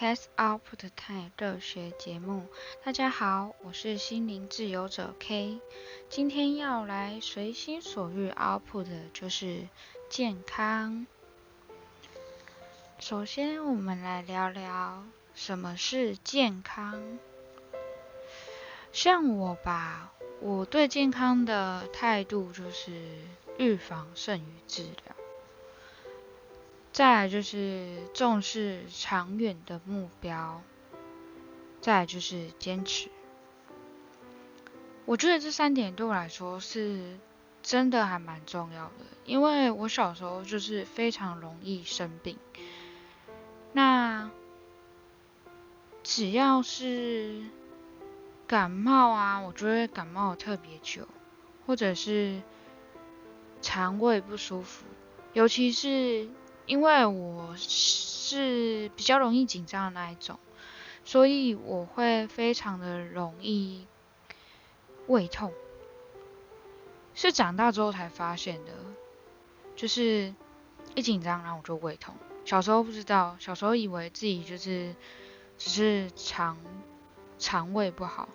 收听 Cast Output Time 热学节目。大家好，我是心灵自由者 K。今天要来随心所欲 Output 的就是健康。首先，我们来聊聊什么是健康。像我吧，我对健康的态度就是预防胜于治疗。再来就是重视长远的目标，再来就是坚持。我觉得这三点对我来说是真的还蛮重要的，因为我小时候就是非常容易生病。那只要是感冒啊，我觉得感冒特别久，或者是肠胃不舒服，尤其是。因为我是比较容易紧张的那一种，所以我会非常的容易胃痛。是长大之后才发现的，就是一紧张然后我就胃痛。小时候不知道，小时候以为自己就是只是肠肠胃不好，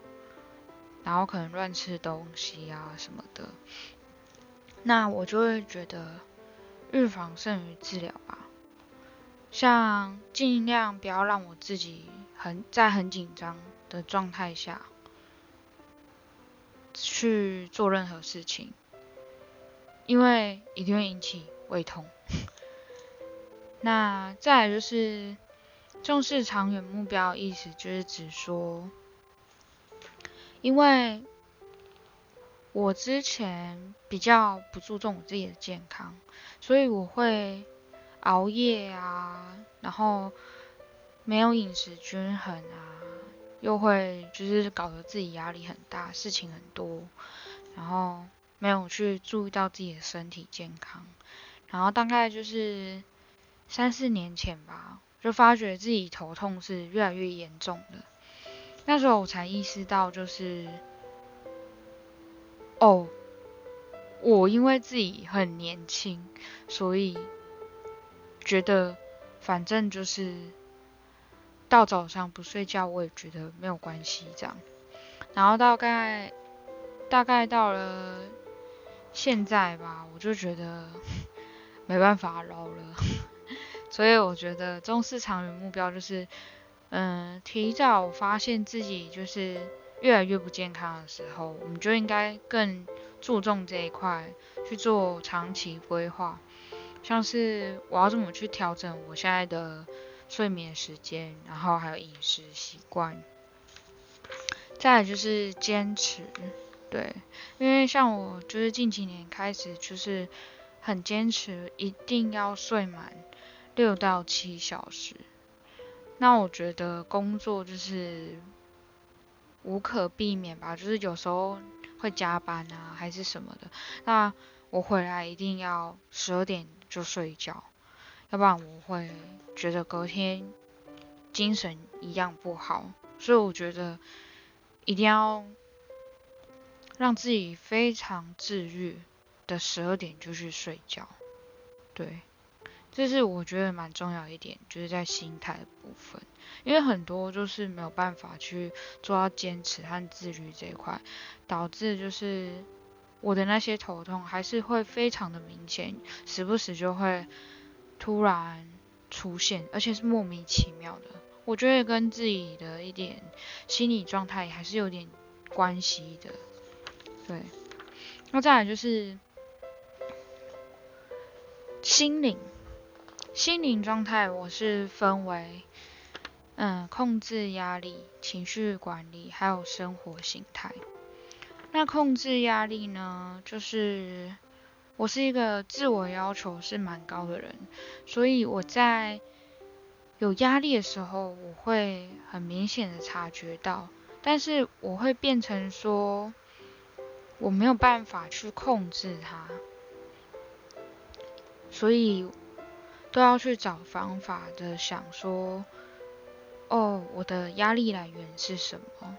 然后可能乱吃东西啊什么的，那我就会觉得。预防胜于治疗吧，像尽量不要让我自己很在很紧张的状态下去做任何事情，因为一定会引起胃痛。那再来就是重视长远目标，意思就是指说，因为我之前比较不注重我自己的健康。所以我会熬夜啊，然后没有饮食均衡啊，又会就是搞得自己压力很大，事情很多，然后没有去注意到自己的身体健康，然后大概就是三四年前吧，就发觉自己头痛是越来越严重的，那时候我才意识到就是，哦。我因为自己很年轻，所以觉得反正就是到早上不睡觉，我也觉得没有关系这样。然后大概大概到了现在吧，我就觉得没办法捞了。所以我觉得中市长远目标就是，嗯，提早发现自己就是越来越不健康的时候，我们就应该更。注重这一块去做长期规划，像是我要怎么去调整我现在的睡眠时间，然后还有饮食习惯。再来就是坚持，对，因为像我就是近几年开始就是很坚持，一定要睡满六到七小时。那我觉得工作就是无可避免吧，就是有时候。会加班啊，还是什么的？那我回来一定要十二点就睡觉，要不然我会觉得隔天精神一样不好。所以我觉得一定要让自己非常自律的十二点就去睡觉。对，这是我觉得蛮重要一点，就是在心态的部分。因为很多就是没有办法去做到坚持和自律这一块，导致就是我的那些头痛还是会非常的明显，时不时就会突然出现，而且是莫名其妙的。我觉得跟自己的一点心理状态还是有点关系的。对，那再来就是心灵，心灵状态我是分为。嗯，控制压力、情绪管理，还有生活形态。那控制压力呢，就是我是一个自我要求是蛮高的人，所以我在有压力的时候，我会很明显的察觉到，但是我会变成说，我没有办法去控制它，所以都要去找方法的想说。哦，我的压力来源是什么？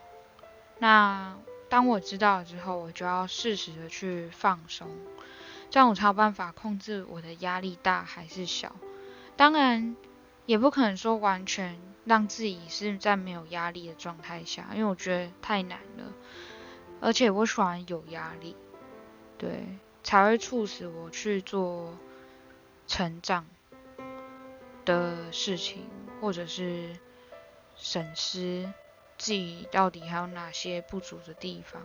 那当我知道了之后，我就要适时的去放松，这样我才有办法控制我的压力大还是小。当然，也不可能说完全让自己是在没有压力的状态下，因为我觉得太难了。而且我喜欢有压力，对，才会促使我去做成长的事情，或者是审视自己到底还有哪些不足的地方。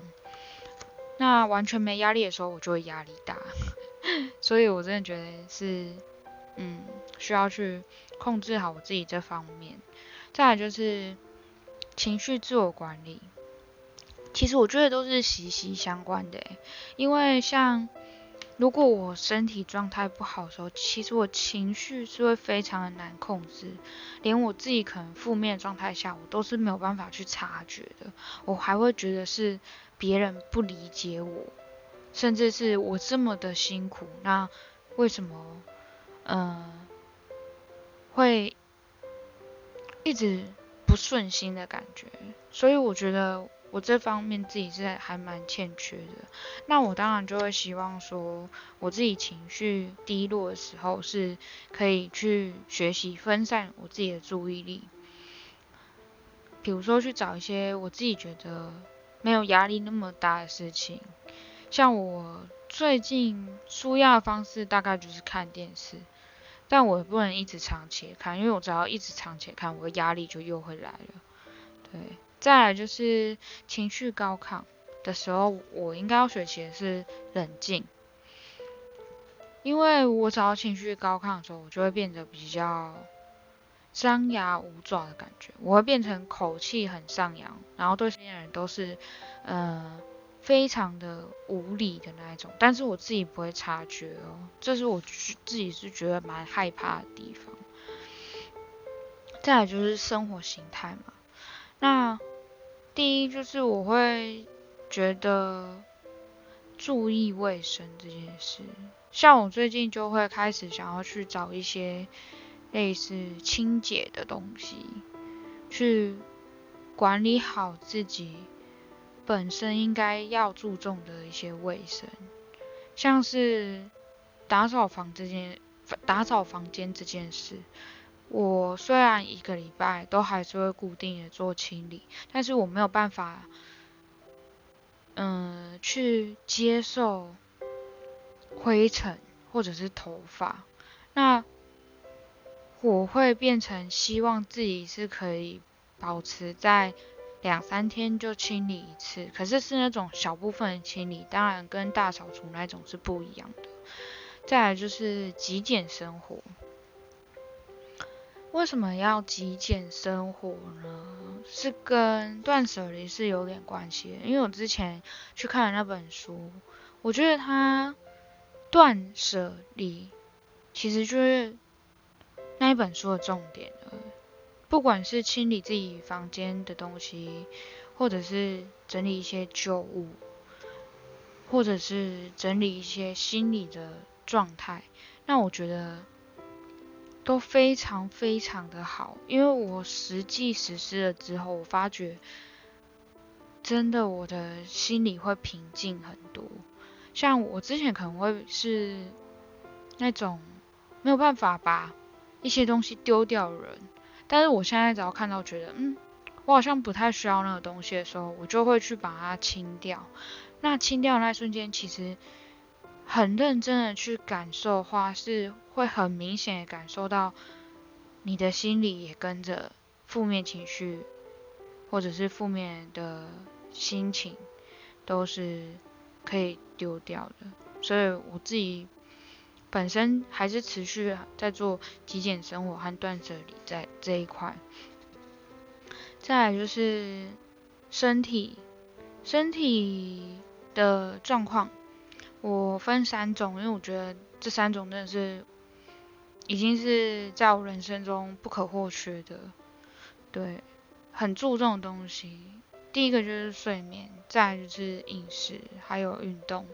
那完全没压力的时候，我就会压力大，所以我真的觉得是，嗯，需要去控制好我自己这方面。再来就是情绪自我管理。其实我觉得都是息息相关的，因为像如果我身体状态不好的时候，其实我情绪是会非常的难控制，连我自己可能负面状态下，我都是没有办法去察觉的，我还会觉得是别人不理解我，甚至是我这么的辛苦，那为什么嗯会一直不顺心的感觉？所以我觉得。我这方面自己是还蛮欠缺的，那我当然就会希望说，我自己情绪低落的时候，是可以去学习分散我自己的注意力，比如说去找一些我自己觉得没有压力那么大的事情，像我最近舒压的方式大概就是看电视，但我也不能一直长期看，因为我只要一直长期看，我的压力就又会来了，对。再来就是情绪高亢的时候，我应该要学习的是冷静，因为我只要情绪高亢的时候，我就会变得比较张牙舞爪的感觉，我会变成口气很上扬，然后对这些人都是嗯非常的无理的那一种，但是我自己不会察觉哦，这是我自己是觉得蛮害怕的地方。再来就是生活形态嘛，那。第一就是我会觉得注意卫生这件事，像我最近就会开始想要去找一些类似清洁的东西，去管理好自己本身应该要注重的一些卫生，像是打扫房这件打扫房间这件事。我虽然一个礼拜都还是会固定的做清理，但是我没有办法，嗯，去接受灰尘或者是头发。那我会变成希望自己是可以保持在两三天就清理一次，可是是那种小部分的清理，当然跟大扫除那种是不一样的。再来就是极简生活。为什么要极简生活呢？是跟断舍离是有点关系的。因为我之前去看了那本书，我觉得它断舍离其实就是那一本书的重点了。不管是清理自己房间的东西，或者是整理一些旧物，或者是整理一些心理的状态，那我觉得。都非常非常的好，因为我实际实施了之后，我发觉真的我的心里会平静很多。像我之前可能会是那种没有办法把一些东西丢掉的人，但是我现在只要看到觉得嗯，我好像不太需要那个东西的时候，我就会去把它清掉。那清掉那瞬间，其实。很认真的去感受的话，是会很明显的感受到你的心里也跟着负面情绪，或者是负面的心情，都是可以丢掉的。所以我自己本身还是持续在做极简生活和断舍离在这一块。再来就是身体，身体的状况。我分三种，因为我觉得这三种真的是已经是在我人生中不可或缺的，对，很注重的东西。第一个就是睡眠，再就是饮食，还有运动。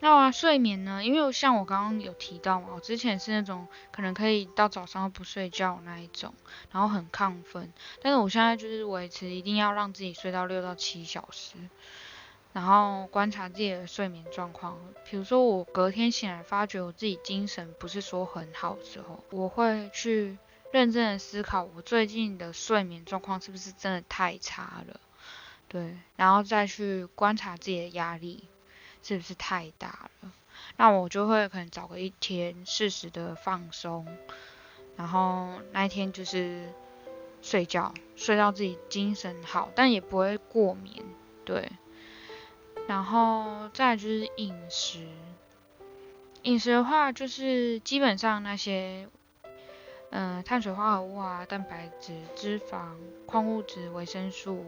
那睡眠呢？因为像我刚刚有提到嘛，我之前是那种可能可以到早上不睡觉那一种，然后很亢奋，但是我现在就是维持一定要让自己睡到六到七小时。然后观察自己的睡眠状况。比如说我隔天醒来发觉我自己精神不是说很好的时候，我会去认真的思考我最近的睡眠状况是不是真的太差了，对，然后再去观察自己的压力是不是太大了。那我就会可能找个一天适时的放松，然后那一天就是睡觉，睡到自己精神好，但也不会过眠，对。然后再就是饮食，饮食的话就是基本上那些，嗯，碳水化合物啊、蛋白质、脂肪、矿物质、维生素、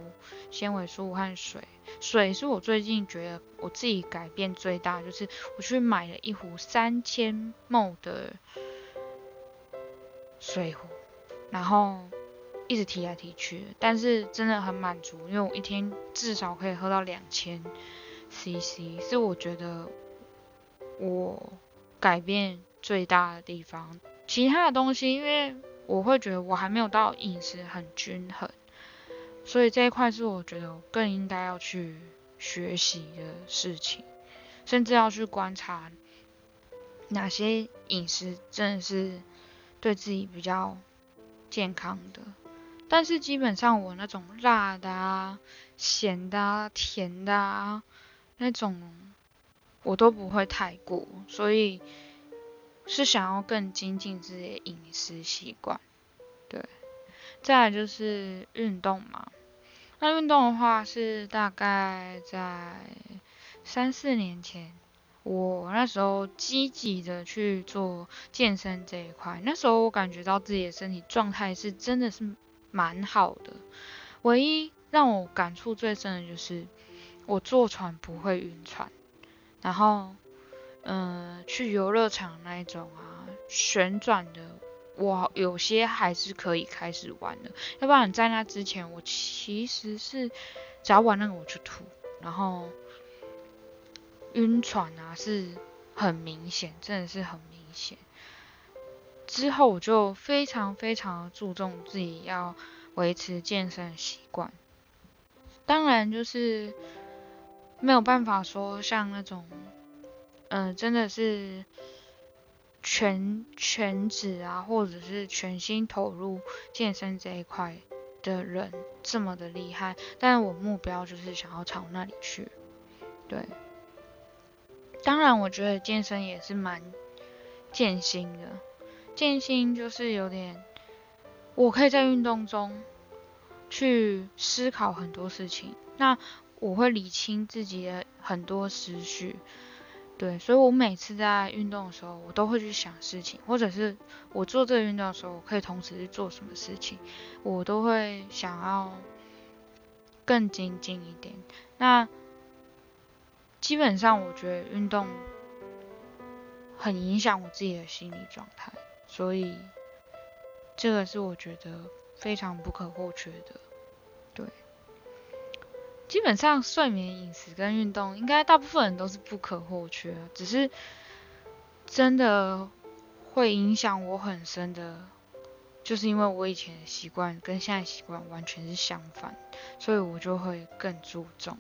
纤维素和水。水是我最近觉得我自己改变最大，就是我去买了一壶三千 ml 的水壶，然后一直提来提去，但是真的很满足，因为我一天至少可以喝到两千。C C 是我觉得我改变最大的地方，其他的东西，因为我会觉得我还没有到饮食很均衡，所以这一块是我觉得我更应该要去学习的事情，甚至要去观察哪些饮食真的是对自己比较健康的，但是基本上我那种辣的啊、咸的啊、甜的啊。那种我都不会太过，所以是想要更精进自己的饮食习惯。对，再来就是运动嘛。那运动的话是大概在三四年前，我那时候积极的去做健身这一块。那时候我感觉到自己的身体状态是真的是蛮好的。唯一让我感触最深的就是。我坐船不会晕船，然后，嗯，去游乐场那一种啊，旋转的，我有些还是可以开始玩的。要不然在那之前，我其实是只要玩那个我就吐，然后晕船啊是很明显，真的是很明显。之后我就非常非常注重自己要维持健身习惯，当然就是。没有办法说像那种，嗯，真的是全全职啊，或者是全心投入健身这一块的人这么的厉害。但是我目标就是想要朝那里去。对，当然我觉得健身也是蛮健心的，健心就是有点，我可以在运动中去思考很多事情。那我会理清自己的很多思绪，对，所以我每次在运动的时候，我都会去想事情，或者是我做这个运动的时候，我可以同时去做什么事情，我都会想要更精进一点。那基本上，我觉得运动很影响我自己的心理状态，所以这个是我觉得非常不可或缺的，基本上睡眠、饮食跟运动，应该大部分人都是不可或缺。只是真的会影响我很深的，就是因为我以前的习惯跟现在习惯完全是相反，所以我就会更注重。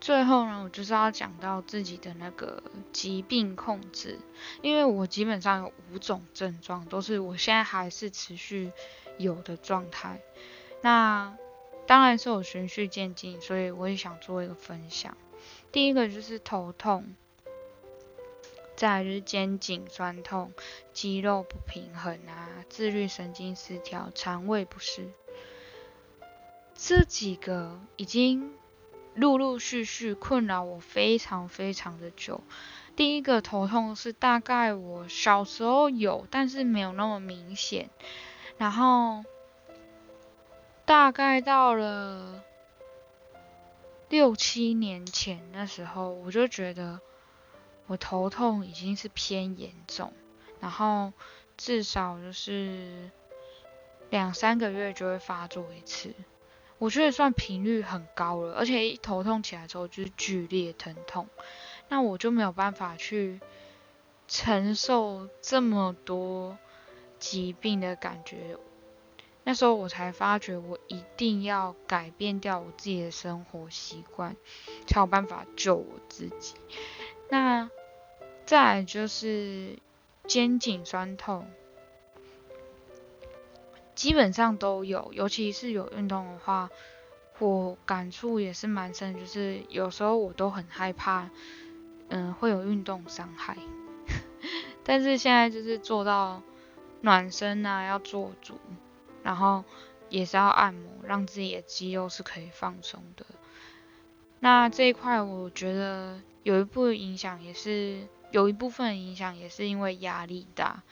最后呢，我就是要讲到自己的那个疾病控制，因为我基本上有五种症状，都是我现在还是持续有的状态。那当然是有循序渐进，所以我也想做一个分享。第一个就是头痛，再来就是肩颈酸痛、肌肉不平衡啊、自律神经失调、肠胃不适，这几个已经陆陆续续困扰我非常非常的久。第一个头痛是大概我小时候有，但是没有那么明显，然后。大概到了六七年前那时候，我就觉得我头痛已经是偏严重，然后至少就是两三个月就会发作一次，我觉得算频率很高了，而且一头痛起来之后就是剧烈疼痛，那我就没有办法去承受这么多疾病的感觉。那时候我才发觉，我一定要改变掉我自己的生活习惯，才有办法救我自己。那再就是肩颈酸痛，基本上都有，尤其是有运动的话，我感触也是蛮深，就是有时候我都很害怕，嗯，会有运动伤害。但是现在就是做到暖身啊，要做足。然后也是要按摩，让自己的肌肉是可以放松的。那这一块我觉得有一部分影响，也是有一部分影响，也是因为压力大。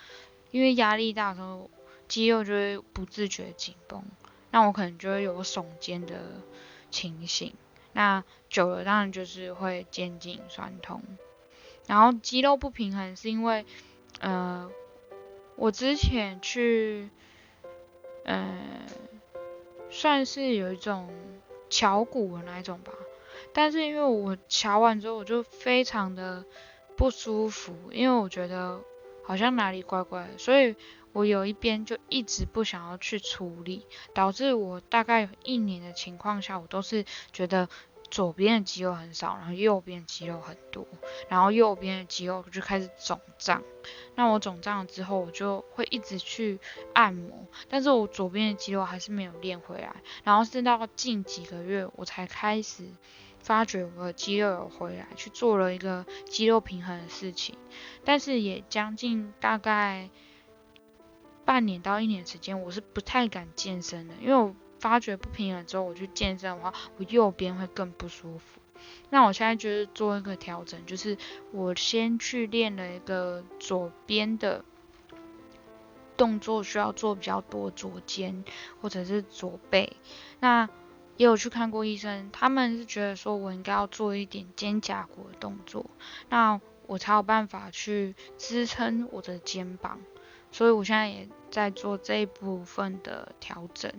因为压力大的时候，肌肉就会不自觉紧绷，那我可能就会有耸肩的情形。那久了当然就是会肩颈酸痛。然后肌肉不平衡是因为，呃，我之前去。呃，算是有一种敲鼓的那一种吧，但是因为我敲完之后我就非常的不舒服，因为我觉得好像哪里怪怪的，所以我有一边就一直不想要去处理，导致我大概有一年的情况下，我都是觉得。左边的肌肉很少，然后右边肌肉很多，然后右边的肌肉就开始肿胀。那我肿胀了之后，我就会一直去按摩，但是我左边的肌肉还是没有练回来。然后是到近几个月，我才开始发觉我的肌肉有回来，去做了一个肌肉平衡的事情。但是也将近大概半年到一年时间，我是不太敢健身的，因为我。发觉不平衡之后，我去健身的话，我右边会更不舒服。那我现在就是做一个调整，就是我先去练了一个左边的动作，需要做比较多左肩或者是左背。那也有去看过医生，他们是觉得说我应该要做一点肩胛骨的动作，那我才有办法去支撑我的肩膀。所以我现在也在做这一部分的调整。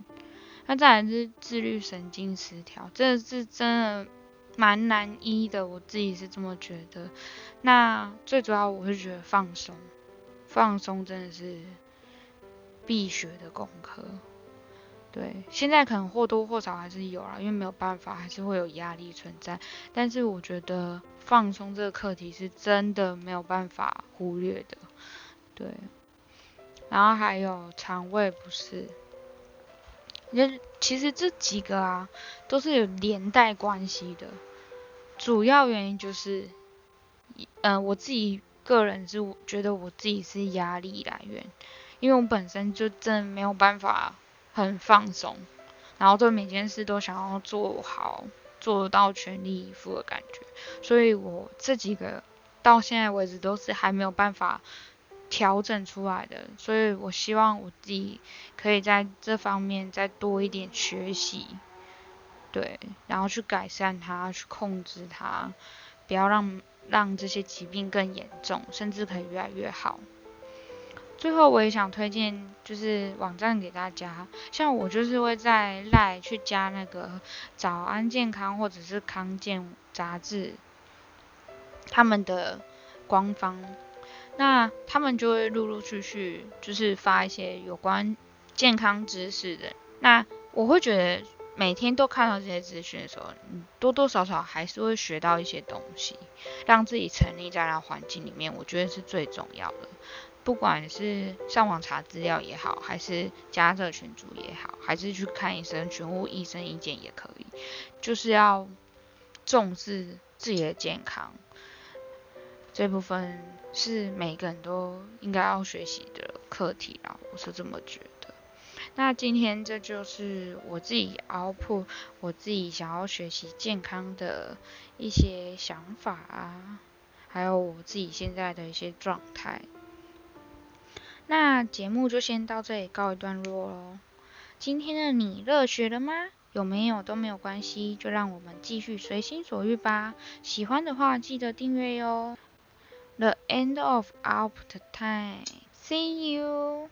那再来是自律神经失调，这是真的蛮难医的，我自己是这么觉得。那最主要我是觉得放松，放松真的是必学的功课。对，现在可能或多或少还是有啦，因为没有办法，还是会有压力存在。但是我觉得放松这个课题是真的没有办法忽略的。对，然后还有肠胃不适。其其实这几个啊，都是有连带关系的。主要原因就是，嗯，我自己个人是觉得我自己是压力来源，因为我本身就真的没有办法很放松，然后对每件事都想要做好，做到全力以赴的感觉，所以我这几个到现在为止都是还没有办法。调整出来的，所以我希望我自己可以在这方面再多一点学习，对，然后去改善它，去控制它，不要让让这些疾病更严重，甚至可以越来越好。最后我也想推荐就是网站给大家，像我就是会在赖去加那个早安健康或者是康健杂志，他们的官方。那他们就会陆陆续续就是发一些有关健康知识的。那我会觉得每天都看到这些资讯的时候，你多多少少还是会学到一些东西，让自己沉溺在那环境里面，我觉得是最重要的。不管是上网查资料也好，还是加这群组也好，还是去看医生询问医生意见也可以，就是要重视自己的健康。这部分是每个人都应该要学习的课题啦，我是这么觉得。那今天这就是我自己熬破，我自己想要学习健康的一些想法啊，还有我自己现在的一些状态。那节目就先到这里告一段落喽。今天的你热血了吗？有没有都没有关系，就让我们继续随心所欲吧。喜欢的话记得订阅哟。The end of our time. See you.